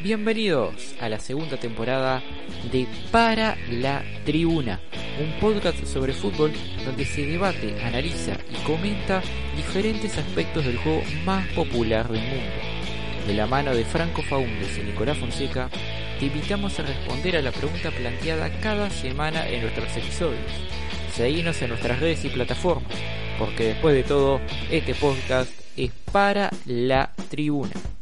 Bienvenidos a la segunda temporada de Para la Tribuna, un podcast sobre fútbol donde se debate, analiza y comenta diferentes aspectos del juego más popular del mundo. De la mano de Franco Faúndez y Nicolás Fonseca, te invitamos a responder a la pregunta planteada cada semana en nuestros episodios. Seguinos en nuestras redes y plataformas, porque después de todo, este podcast es para la tribuna.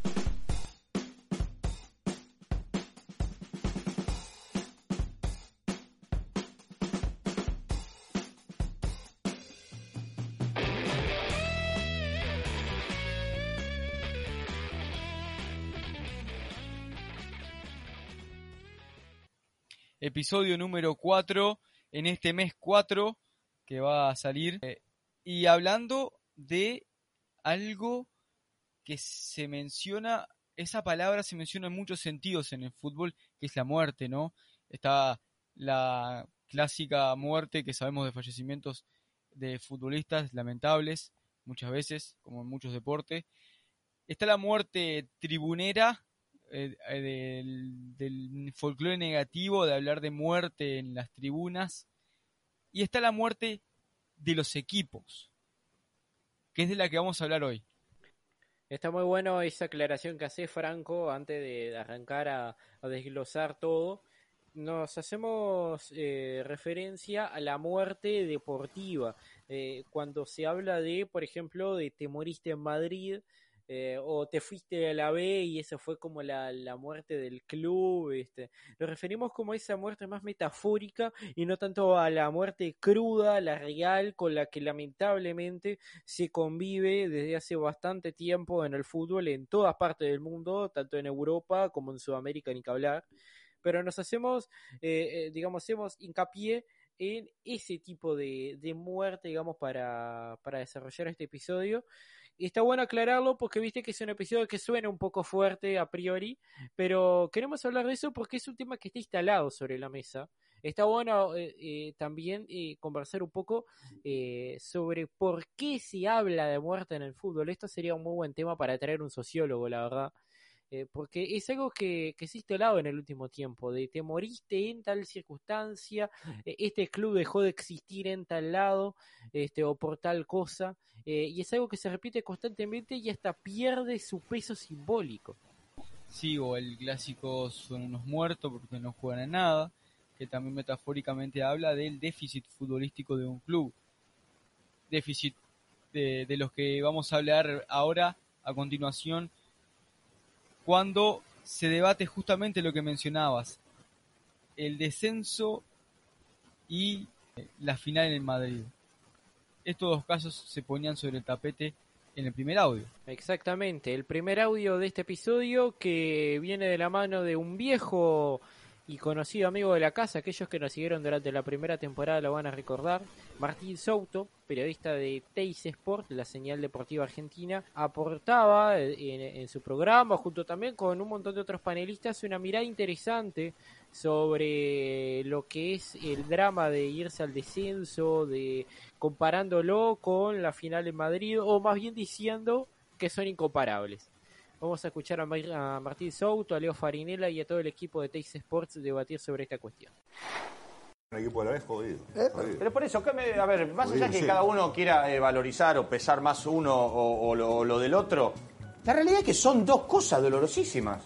Episodio número 4 en este mes 4 que va a salir. Eh, y hablando de algo que se menciona, esa palabra se menciona en muchos sentidos en el fútbol, que es la muerte, ¿no? Está la clásica muerte que sabemos de fallecimientos de futbolistas lamentables, muchas veces, como en muchos deportes. Está la muerte tribunera, eh, eh, del, folclore negativo, de hablar de muerte en las tribunas. Y está la muerte de los equipos, que es de la que vamos a hablar hoy. Está muy bueno esa aclaración que hace Franco antes de arrancar a, desglosar todo. Nos hacemos eh, referencia a la muerte deportiva. cuando se habla de, por ejemplo, de te moriste en Madrid, eh, o te fuiste a la B y eso fue como la, muerte del club, este. Nos referimos como a esa muerte más metafórica y no tanto a la muerte cruda, la real, con la que lamentablemente se convive desde hace bastante tiempo en el fútbol en todas partes del mundo, tanto en Europa como en Sudamérica, ni que hablar. Pero nos hacemos, eh, eh, digamos, hacemos hincapié en ese tipo de, de muerte, digamos, para, para desarrollar este episodio. Y está bueno aclararlo porque viste que es un episodio que suena un poco fuerte a priori, pero queremos hablar de eso porque es un tema que está instalado sobre la mesa. Está bueno eh, eh, también eh, conversar un poco sobre por qué se habla de muerte en el fútbol. Esto sería un muy buen tema para traer un sociólogo, la verdad. Eh, porque es algo que, que se ha instalado en el último tiempo, de te moriste en tal circunstancia, eh, este club dejó de existir en tal lado, este, o por tal cosa, eh, y es algo que se repite constantemente y hasta pierde su peso simbólico. Sí, o el clásico son unos muertos porque no juegan a nada, que también metafóricamente habla del déficit futbolístico de un club. Déficit de, de los que vamos a hablar ahora a continuación cuando se debate justamente lo que mencionabas, el descenso y la final en Madrid. Estos dos casos se ponían sobre el tapete en el primer audio. Exactamente, el primer audio de este episodio que viene de la mano de un viejo y conocido amigo de la casa, aquellos que nos siguieron durante la primera temporada lo van a recordar, Martín Souto, periodista de Teis Sport, la señal deportiva argentina, aportaba en, su programa, junto también con un montón de otros panelistas, una mirada interesante sobre lo que es el drama de irse al descenso, de comparándolo con la final en Madrid, o más bien diciendo que son incomparables. Vamos a escuchar a, Martín Souto, a Leo Farinella y a todo el equipo de Teis Sports debatir sobre esta cuestión. Un equipo de la vez jodido. Pero por eso, a ver, más allá que cada uno quiera eh, valorizar o pesar más uno o, lo, del otro, la realidad es que son dos cosas dolorosísimas.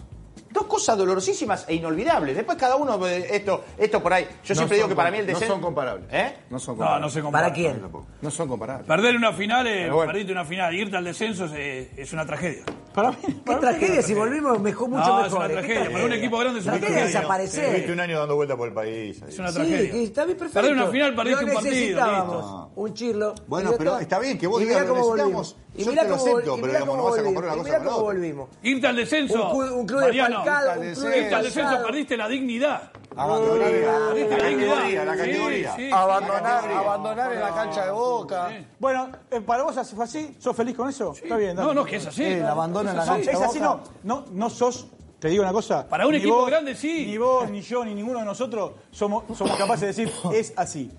Dos cosas dolorosísimas e inolvidables. Después cada uno, eh, esto, esto por ahí. Yo siempre digo que para mí el descenso. No son comparables. ¿Eh? No son comparables. No, no se comparan. ¿Para quién? No son comparables. Perder una final, es, perdiste una final. Irte al descenso es una tragedia. Para mí, ¿Qué tragedia? Si volvimos mejor, mucho no, mejor. Es una tragedia. Para un equipo grande es una tragedia. desaparecer. Viste un año dando vuelta por el país. Es una tragedia. Sí, está bien perfecto. Perder una final, perdiste un partido. Un chirlo. Bueno, pero está bien que vos digas lo necesitamos. Y mira cómo acepto, pero digamos, no vas a comparar una cosa con otra. volvimos. Irte al descenso. Un, club desfalcado. Irte al descenso, perdiste la dignidad. Abandonar la, categoría, la categoría. abandonar, abandonar en la cancha de boca. Bueno, eh, para vos fue así, ¿sos feliz con eso? Está bien. No, no, que es así. El abandono en la cancha de. Es así, no, no, no sos te digo una cosa. Para un equipo grande, sí. Ni vos, ni yo, ni ninguno de nosotros somos, somos capaces de decir es así.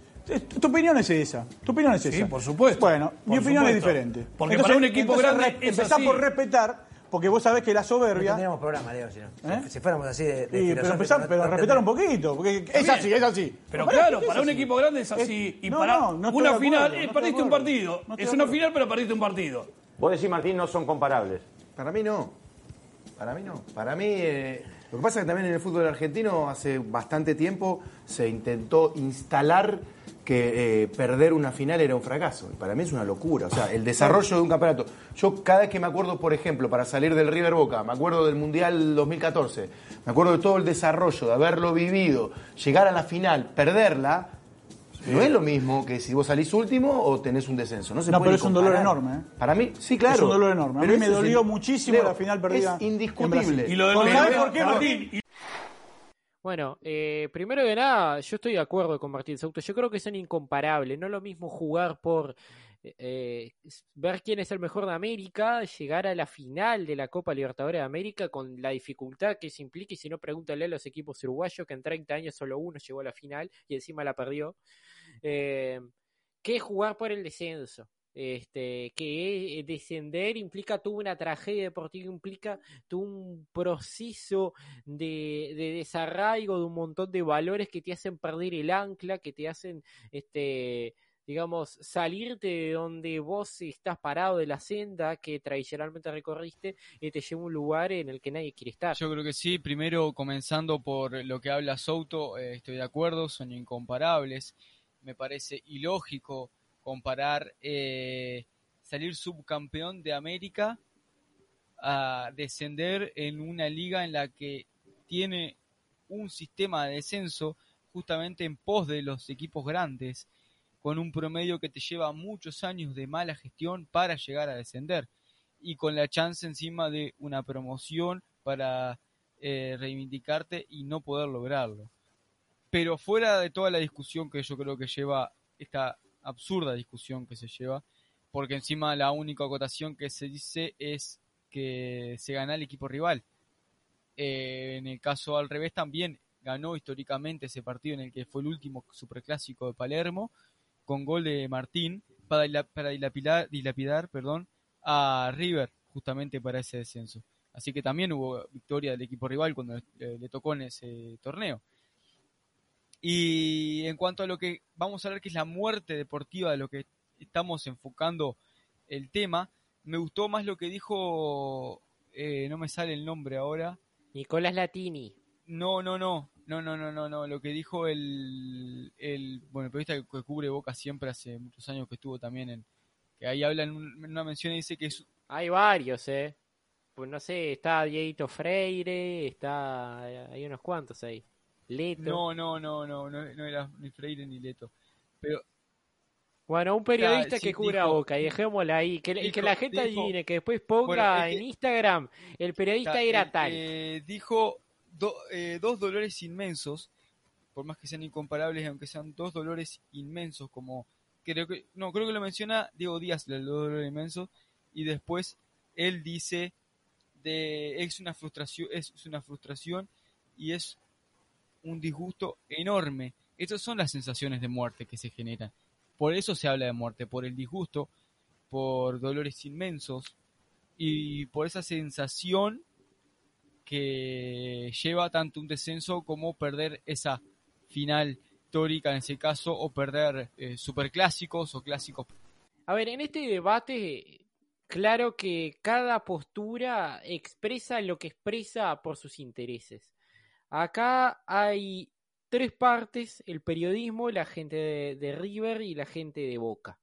Tu opinión es esa. Tu opinión es esa. Sí, por supuesto. Bueno, mi opinión es diferente. Porque para un equipo grande. empezás por respetar porque vos sabés que la soberbia... No tendríamos programa, Leo, si no. ¿Eh? Si fuéramos así de, de sí, pero, empezar, no, pero no respetar un poquito, porque es así, es así. Pero claro, para un equipo grande es así. y para una final, eh, perdiste un partido. es una final, pero perdiste un partido. Vos decís, Martín, no son comparables. Para mí no. Para mí no. Para mí... Eh, lo que pasa es que también en el fútbol argentino hace bastante tiempo se intentó instalar que eh, perder una final era un fracaso. para mí es una locura. O sea, el desarrollo de un campeonato. Yo cada vez que me acuerdo, por ejemplo, para salir del River Boca, me acuerdo del Mundial 2014, me acuerdo de todo el desarrollo, de haberlo vivido, llegar a la final, perderla, no es lo mismo que si vos salís último o tenés un descenso. No, se no pero es un dolor enorme. ¿eh? Para mí, sí, claro. Es un dolor enorme. A mí me dolió muchísimo la final perdida. Es indiscutible. Y lo por qué, Martín? Bueno, eh, primero de nada, yo estoy de acuerdo con Martín Souto. Yo creo que son incomparables. No es lo mismo jugar por eh, ver quién es el mejor de América, llegar a la final de la Copa Libertadores de América con la dificultad que se implica. Y si no, pregúntale a los equipos uruguayos que en 30 años solo uno llegó a la final y encima la perdió. Eh, que jugar por el descenso este, que descender implica tuvo una tragedia deportiva, implica tuvo un proceso de, desarraigo de un montón de valores que te hacen perder el ancla, que te hacen, este, digamos, salirte de donde vos estás parado de la senda que tradicionalmente recorriste y te lleva a un lugar en el que nadie quiere estar. Yo creo que sí, primero comenzando por lo que habla Souto, eh, estoy de acuerdo, son incomparables, me parece ilógico comparar eh, salir subcampeón de América a descender en una liga en la que tiene un sistema de descenso justamente en pos de los equipos grandes, con un promedio que te lleva muchos años de mala gestión para llegar a descender y con la chance encima de una promoción para eh, reivindicarte y no poder lograrlo. Pero fuera de toda la discusión que yo creo que lleva esta absurda discusión que se lleva, porque encima la única acotación que se dice es que se gana el equipo rival. Eh, en el caso al revés también ganó históricamente ese partido en el que fue el último superclásico de Palermo, con gol de Martín para, para dilapidar, dilapidar perdón, a River justamente para ese descenso. Así que también hubo victoria del equipo rival cuando le tocó en ese torneo. Y en cuanto a lo que vamos a ver que es la muerte deportiva de lo que estamos enfocando el tema, me gustó más lo que dijo, eh, no me sale el nombre ahora. Nicolás Latini. No, no, no, no, no, no, no, no, lo que dijo el, el, bueno, el periodista que, cubre Boca siempre hace muchos años que estuvo también en, que ahí habla en, una mención y dice que es... Hay varios, eh. Pues no sé, está Dieguito Freire, está, hay unos cuantos ahí. Leto. No, no, no, no, no, era ni Freire ni Leto. Pero. Bueno, un periodista que cura boca, y dejémosla ahí. Que, que la gente adivine, que después ponga en Instagram, el periodista era tal. Eh, dijo eh, dos dolores inmensos, por más que sean incomparables, aunque sean dos dolores inmensos, como. Creo que, no, creo que lo menciona Diego Díaz, los dos dolores inmensos, y después él dice de es una frustración, es una frustración y es un disgusto enorme. Estas son las sensaciones de muerte que se generan. Por eso se habla de muerte, por el disgusto, por dolores inmensos y por esa sensación que lleva tanto un descenso como perder esa final histórica en ese caso o perder eh, superclásicos o clásicos. A ver, en este debate, claro que cada postura expresa lo que expresa por sus intereses. Acá hay tres partes, el periodismo, la gente de, River y la gente de Boca.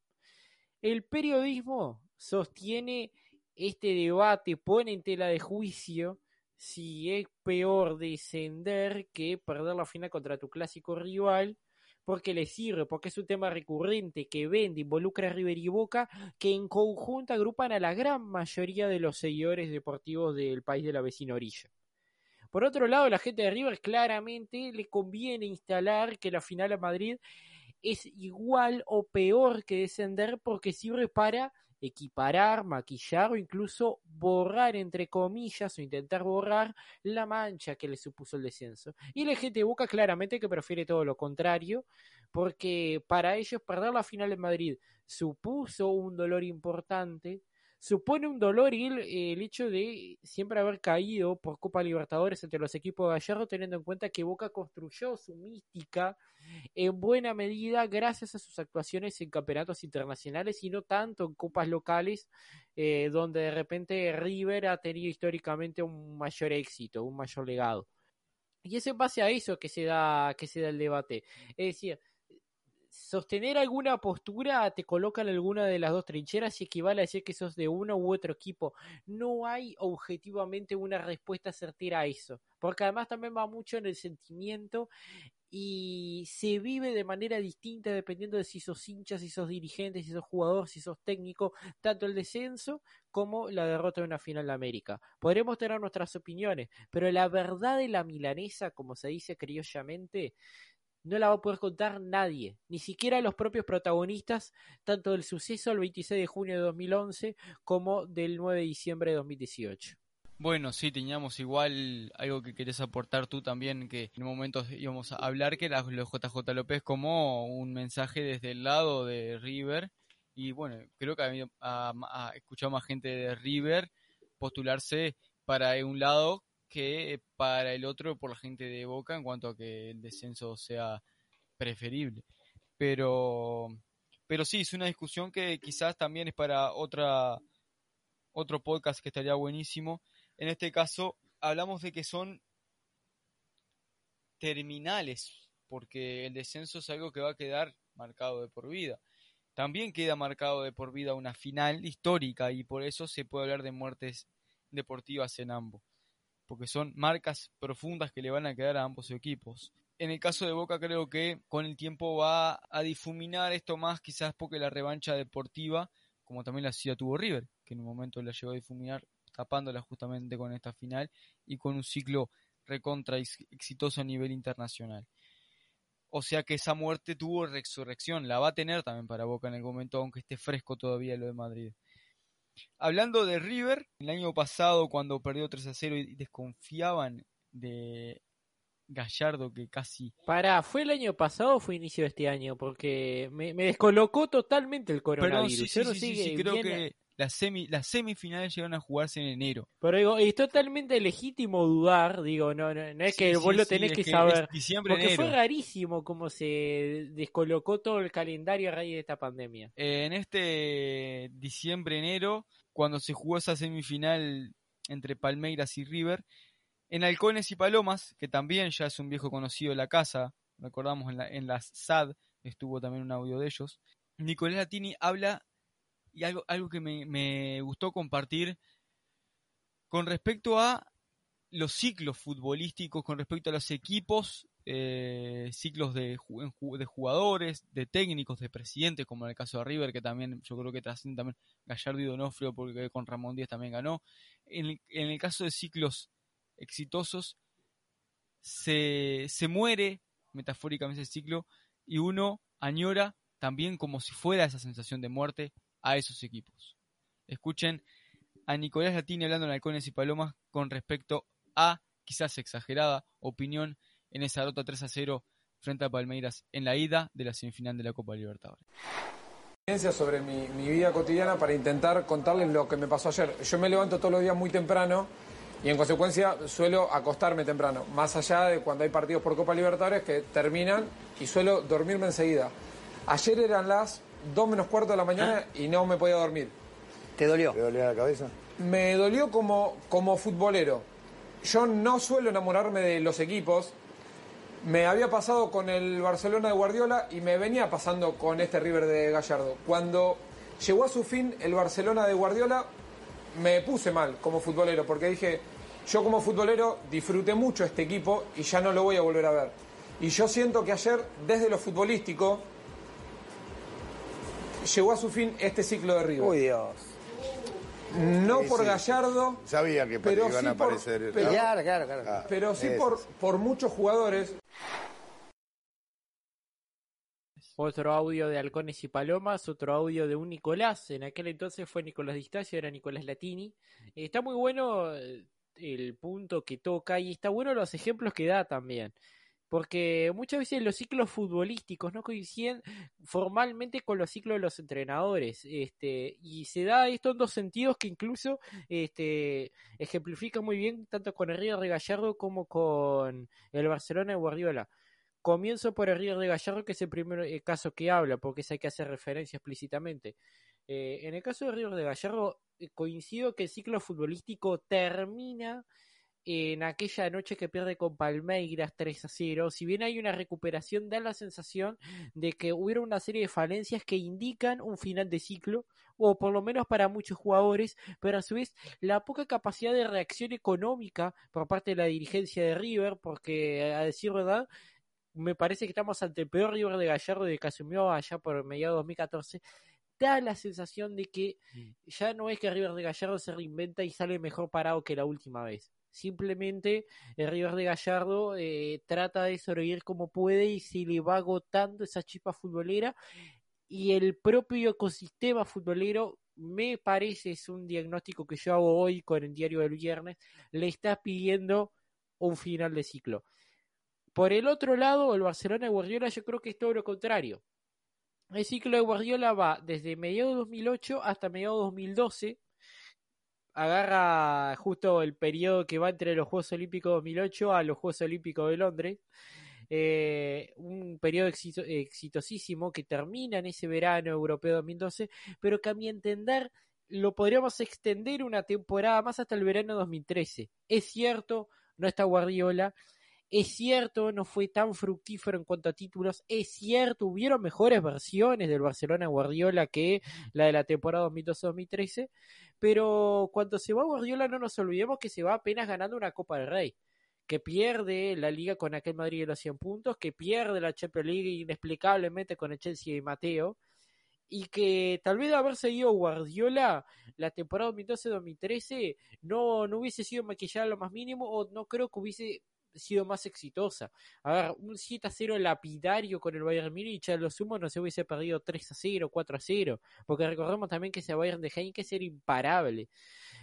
El periodismo sostiene este debate, pone en tela de juicio si es peor descender que perder la final contra tu clásico rival, porque le sirve, porque es un tema recurrente que vende, involucra a River y Boca, que en conjunto agrupan a la gran mayoría de los seguidores deportivos del país de la vecina orilla. Por otro lado, la gente de River claramente le conviene instalar que la final a Madrid es igual o peor que descender porque sirve para equiparar, maquillar o incluso borrar, entre comillas, o intentar borrar la mancha que le supuso el descenso. Y la gente de claramente que prefiere todo lo contrario, porque para ellos perder la final en Madrid supuso un dolor importante, supone un dolor y el, hecho de siempre haber caído por Copa Libertadores entre los equipos de Gallardo, teniendo en cuenta que Boca construyó su mística en buena medida gracias a sus actuaciones en campeonatos internacionales y no tanto en copas locales, eh, donde de repente River ha tenido históricamente un mayor éxito, un mayor legado. Y es en base a eso que se da, que se da el debate. Es decir, sostener alguna postura te coloca en alguna de las dos trincheras y equivale a decir que sos de uno u otro equipo. No hay objetivamente una respuesta certera a eso, porque además también va mucho en el sentimiento y se vive de manera distinta dependiendo de si sos hinchas, si sos dirigentes, si sos jugador, si sos técnico, tanto el descenso como la derrota de una final de América. Podremos tener nuestras opiniones, pero la verdad de la milanesa, como se dice criollamente, no la va a poder contar nadie, ni siquiera los propios protagonistas, tanto del suceso del 26 de junio de 2011 como del 9 de diciembre de 2018. Bueno, sí, teníamos igual algo que querés aportar tú también, que en un momento íbamos a hablar, que era JJ López como un mensaje desde el lado de River. Y bueno, creo que ha, ha escuchado más gente de River postularse para un lado que para el otro por la gente de Boca en cuanto a que el descenso sea preferible. Pero, pero sí, es una discusión que quizás también es para otra, otro podcast que estaría buenísimo. En este caso, hablamos de que son terminales, porque el descenso es algo que va a quedar marcado de por vida. También queda marcado de por vida una final histórica y por eso se puede hablar de muertes deportivas en ambos porque son marcas profundas que le van a quedar a ambos equipos. En el caso de Boca creo que con el tiempo va a difuminar esto más quizás porque la revancha deportiva, como también la hacía tuvo River, que en un momento la llegó a difuminar tapándola justamente con esta final y con un ciclo recontra exitoso a nivel internacional. O sea que esa muerte tuvo resurrección, la va a tener también para Boca en el momento, aunque esté fresco todavía lo de Madrid. Hablando de River, el año pasado cuando perdió 3 a 0 y desconfiaban de Gallardo que casi... Para, ¿fue el año pasado o fue inicio de este año? Porque me, descolocó totalmente el coronavirus. sí, sí, sí, creo que las, semi, las semifinales llegaron a jugarse en enero. Pero digo, es totalmente legítimo dudar, digo, no, no, es que vos lo tenés que, saber. porque fue rarísimo cómo se descolocó todo el calendario a raíz de esta pandemia. en este diciembre-enero, cuando se jugó esa semifinal entre Palmeiras y River, en Halcones y Palomas, que también ya es un viejo conocido de la casa, recordamos en la, en la SAD, estuvo también un audio de ellos, Nicolás Latini habla y algo, algo que me, gustó compartir con respecto a los ciclos futbolísticos, con respecto a los equipos, eh, ciclos de, de jugadores, de técnicos, de presidentes, como en el caso de River, que también yo creo que trasciende también Gallardo y Donofrio, porque con Ramón Díaz también ganó. En el, en el caso de ciclos exitosos, se, se muere metafóricamente ese ciclo y uno añora también como si fuera esa sensación de muerte a esos equipos. Escuchen a Nicolás Latini hablando en Halcones y Palomas con respecto a, quizás exagerada, opinión en esa derrota 3 a 0 frente a Palmeiras en la ida de la semifinal de la Copa Libertadores. Sobre mi, mi vida cotidiana para intentar contarles lo que me pasó ayer. Yo me levanto todos los días muy temprano y en consecuencia suelo acostarme temprano, más allá de cuando hay partidos por Copa Libertadores que terminan y suelo dormirme enseguida. Ayer eran las dos menos cuarto de la mañana y no me podía dormir. ¿Te dolió? ¿Te dolió la cabeza? Me dolió como, como futbolero. Yo no suelo enamorarme de los equipos. Me había pasado con el Barcelona de Guardiola y me venía pasando con este River de Gallardo. Cuando llegó a su fin el Barcelona de Guardiola, me puse mal como futbolero, porque dije, yo como futbolero disfruté mucho este equipo y ya no lo voy a volver a ver. Y yo siento que ayer, desde lo futbolístico, llegó a su fin este ciclo de River. Uy, Dios. No por Gallardo. Sabía que pero iban a aparecer. pero, claro, claro, claro. Ah, pero sí por, por muchos jugadores. Otro audio de Halcones y Palomas, otro audio de un Nicolás. En aquel entonces fue Nicolás Distacio, era Nicolás Latini. Está muy bueno eh, el punto que toca y está bueno los ejemplos que da también. Porque muchas veces los ciclos futbolísticos no coinciden formalmente con los ciclos de los entrenadores, este, y se da esto en dos sentidos que incluso este, ejemplifica muy bien tanto con el River de Gallardo como con el Barcelona de Guardiola. Comienzo por el River de Gallardo, que es el primer eh, caso que habla, porque es hay que hacer referencia explícitamente. Eh, en el caso de River de Gallardo, eh, coincido que el ciclo futbolístico termina en aquella noche que pierde con Palmeiras 3 a 0, si bien hay una recuperación, da la sensación de que hubiera una serie de falencias que indican un final de ciclo, o por lo menos para muchos jugadores, pero a su vez la poca capacidad de reacción económica por parte de la dirigencia de River, porque a decir verdad, me parece que estamos ante el peor River de Gallardo de que asumió allá por mediados de 2014 da la sensación de que mm. ya no es que River de Gallardo se reinventa y sale mejor parado que la última vez. Simplemente el River de Gallardo eh, trata de sobrevivir como puede y se le va agotando esa chispa futbolera y el propio ecosistema futbolero me parece, es un diagnóstico que yo hago hoy con el diario del viernes, le está pidiendo un final de ciclo. Por el otro lado, el Barcelona de Guardiola yo creo que es todo lo contrario. El ciclo de Guardiola va desde mediados de 2008 hasta mediados de 2012, agarra justo el periodo que va entre los Juegos Olímpicos de 2008 a los Juegos Olímpicos de Londres. Eh, un periodo exitosísimo que termina en ese verano europeo 2012, pero que a mi entender lo podríamos extender una temporada más hasta el verano 2013. Es cierto, no está Guardiola, es cierto, no fue tan fructífero en cuanto a títulos. Es cierto, hubieron mejores versiones del Barcelona Guardiola que la de la temporada 2012-2013. Pero cuando se va Guardiola, no nos olvidemos que se va apenas ganando una Copa del Rey. Que pierde la liga con aquel Madrid de los 100 puntos. Que pierde la Champions League inexplicablemente con el Chelsea y Mateo y que tal vez de haber seguido Guardiola la temporada 2012-2013 no, no hubiese sido maquillada lo más mínimo o no creo que hubiese sido más exitosa. A ver, un 7 a 0 lapidario con el Bayern Múnich, a lo sumo no se hubiese perdido 3 a 0, 4 a 0, porque recordemos también que ese Bayern de Heineken era imparable.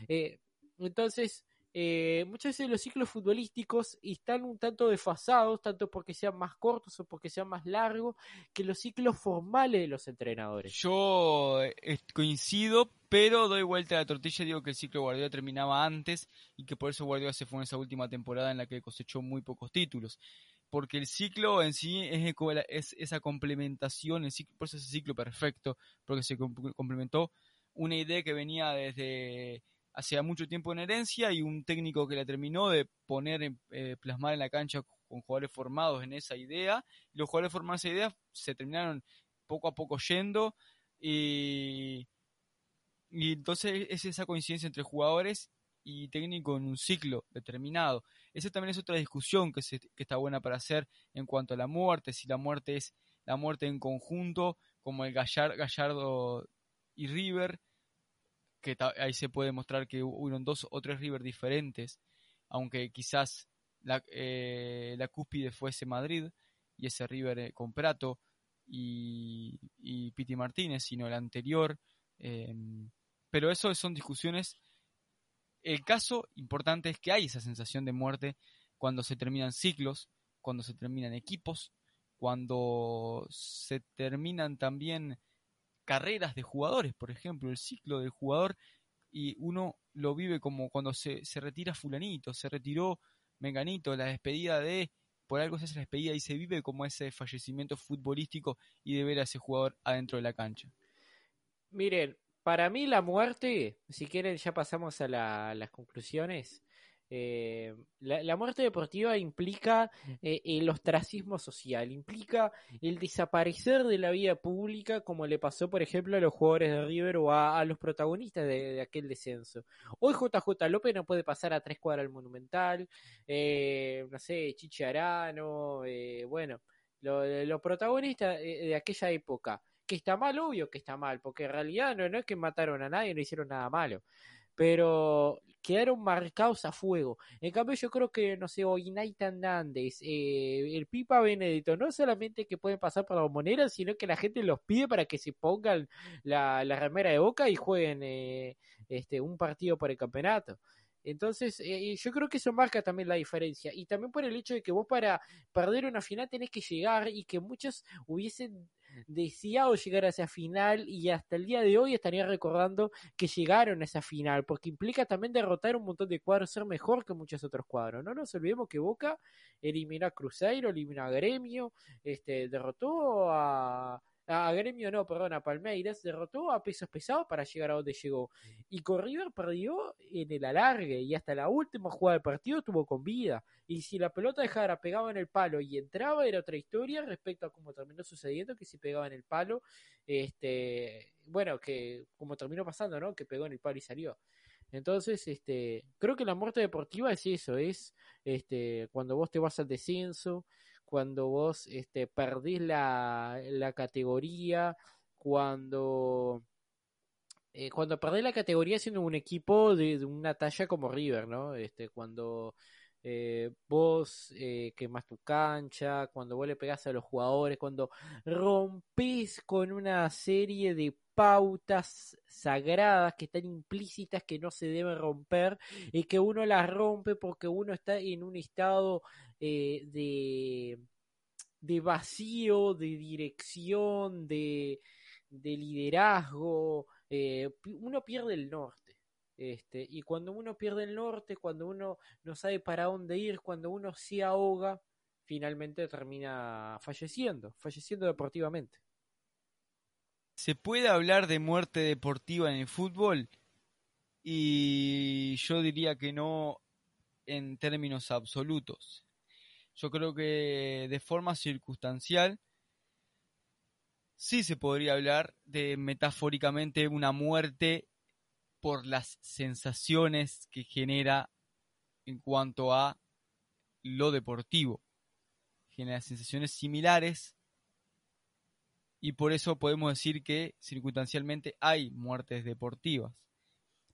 Eh, entonces, eh, muchas veces los ciclos futbolísticos están un tanto desfasados, tanto porque sean más cortos o porque sean más largos, que los ciclos formales de los entrenadores. Yo eh, coincido, pero doy vuelta a la tortilla y digo que el ciclo Guardiola terminaba antes y que por eso Guardiola se fue en esa última temporada en la que cosechó muy pocos títulos. Porque el ciclo en sí es, es esa complementación, el ciclo, por eso es el ciclo perfecto, porque se complementó una idea que venía desde hacía mucho tiempo en herencia y un técnico que la terminó de poner, eh, plasmar en la cancha con jugadores formados en esa idea. Los jugadores formados en esa idea se terminaron poco a poco yendo y, y entonces es esa coincidencia entre jugadores y técnico en un ciclo determinado. Esa también es otra discusión que, se, que está buena para hacer en cuanto a la muerte, si la muerte es la muerte en conjunto, como el Gallardo y River, que ahí se puede mostrar que hubo dos o tres River diferentes, aunque quizás la, eh, la cúspide fuese Madrid y ese River eh, con Prato y, y, Piti Martínez, sino el anterior. Em, pero eso son discusiones. El caso importante es que hay esa sensación de muerte cuando se terminan ciclos, cuando se terminan equipos, cuando se terminan también carreras de jugadores, por ejemplo, el ciclo del jugador, y uno lo vive como cuando se, se retira fulanito, se retiró Menganito, la despedida de, por algo se hace la despedida y se vive como ese fallecimiento futbolístico y de ver a ese jugador adentro de la cancha. Miren, para mí la muerte, si quieren ya pasamos a las conclusiones, eh, la, muerte deportiva implica eh, el ostracismo social, implica el desaparecer de la vida pública como le pasó por ejemplo a los jugadores de River o a, los protagonistas de, aquel descenso. Hoy JJ López no puede pasar a tres cuadras al Monumental, eh, no sé, Chichi Arano, eh, bueno, los protagonistas de aquella época. Que está mal, obvio que está mal, porque en realidad no, no es que mataron a nadie, no hicieron nada malo pero quedaron marcados a fuego. En cambio, yo creo que, no sé, Oinaita Hernández, eh, el Pipa Benedito, no solamente que pueden pasar por la bombonera, sino que la gente los pide para que se pongan la, la remera de boca y jueguen eh, este, un partido por el campeonato. Entonces, eh, yo creo que eso marca también la diferencia. Y también por el hecho de que vos para perder una final tenés que llegar y que muchos hubiesen deseado llegar a esa final y hasta el día de hoy estarían recordando que llegaron a esa final, porque implica también derrotar un montón de cuadros, ser mejor que muchos otros cuadros. No nos olvidemos que Boca eliminó a Cruzeiro, eliminó a Gremio, este, derrotó a, a Gremio no, perdón, a Palmeiras, derrotó a pesos pesados para llegar a donde llegó. Y con River perdió en el alargue y hasta la última jugada del partido estuvo con vida. Y si la pelota dejara pegaba en el palo y entraba era otra historia respecto a cómo terminó sucediendo, que si pegaba en el palo, este, bueno, que como terminó pasando, ¿no? Que pegó en el palo y salió. Entonces, este, creo que la muerte deportiva es eso, es este, cuando vos te vas al descenso, cuando vos este, perdís la, la categoría, cuando, eh, cuando perdés la categoría siendo un equipo de, una talla como River, ¿no? Este, cuando eh, vos eh, quemás tu cancha, cuando vos le pegás a los jugadores, cuando rompes con una serie de pautas sagradas que están implícitas que no se deben romper y que uno las rompe porque uno está en un estado eh, de, de vacío, de dirección, de, de liderazgo, eh, uno pierde el norte. Este, y cuando uno pierde el norte, cuando uno no sabe para dónde ir, cuando uno se ahoga, finalmente termina falleciendo, falleciendo deportivamente. ¿Se puede hablar de muerte deportiva en el fútbol? Y yo diría que no en términos absolutos. Yo creo que de forma circunstancial sí se podría hablar de metafóricamente una muerte por las sensaciones que genera en cuanto a lo deportivo. Genera sensaciones similares y por eso podemos decir que circunstancialmente hay muertes deportivas.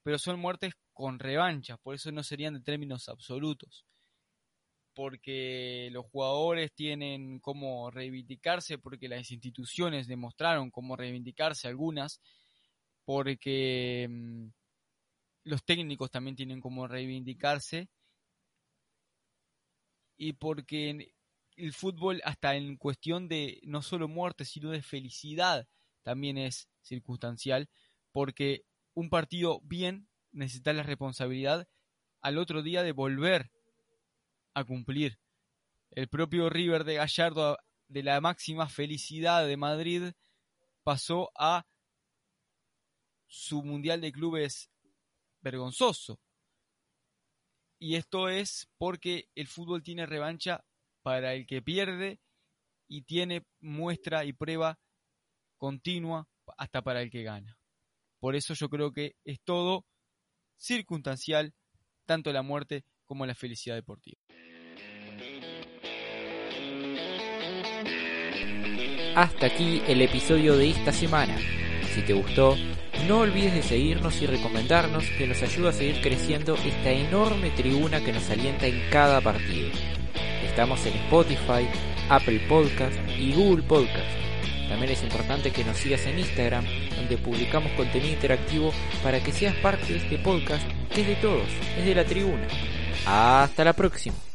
Pero son muertes con revancha, por eso no serían de términos absolutos porque los jugadores tienen cómo reivindicarse, porque las instituciones demostraron cómo reivindicarse algunas, porque mm, los técnicos también tienen cómo reivindicarse y porque el fútbol hasta en cuestión de no solo muerte, sino de felicidad también es circunstancial, porque un partido bien necesita la responsabilidad al otro día de volver a cumplir. El propio River de Gallardo, de la máxima felicidad de Madrid, pasó a su Mundial de Clubes vergonzoso. Y esto es porque el fútbol tiene revancha para el que pierde y tiene muestra y prueba continua hasta para el que gana. Por eso yo creo que es todo circunstancial, tanto la muerte como la felicidad deportiva. Hasta aquí el episodio de esta semana. Si te gustó, no olvides de seguirnos y recomendarnos que nos ayuda a seguir creciendo esta enorme tribuna que nos alienta en cada partido. Estamos en Spotify, Apple Podcast y Google Podcast. También es importante que nos sigas en Instagram, donde publicamos contenido interactivo para que seas parte de este podcast que es de todos, es de la tribuna. Hasta la próxima.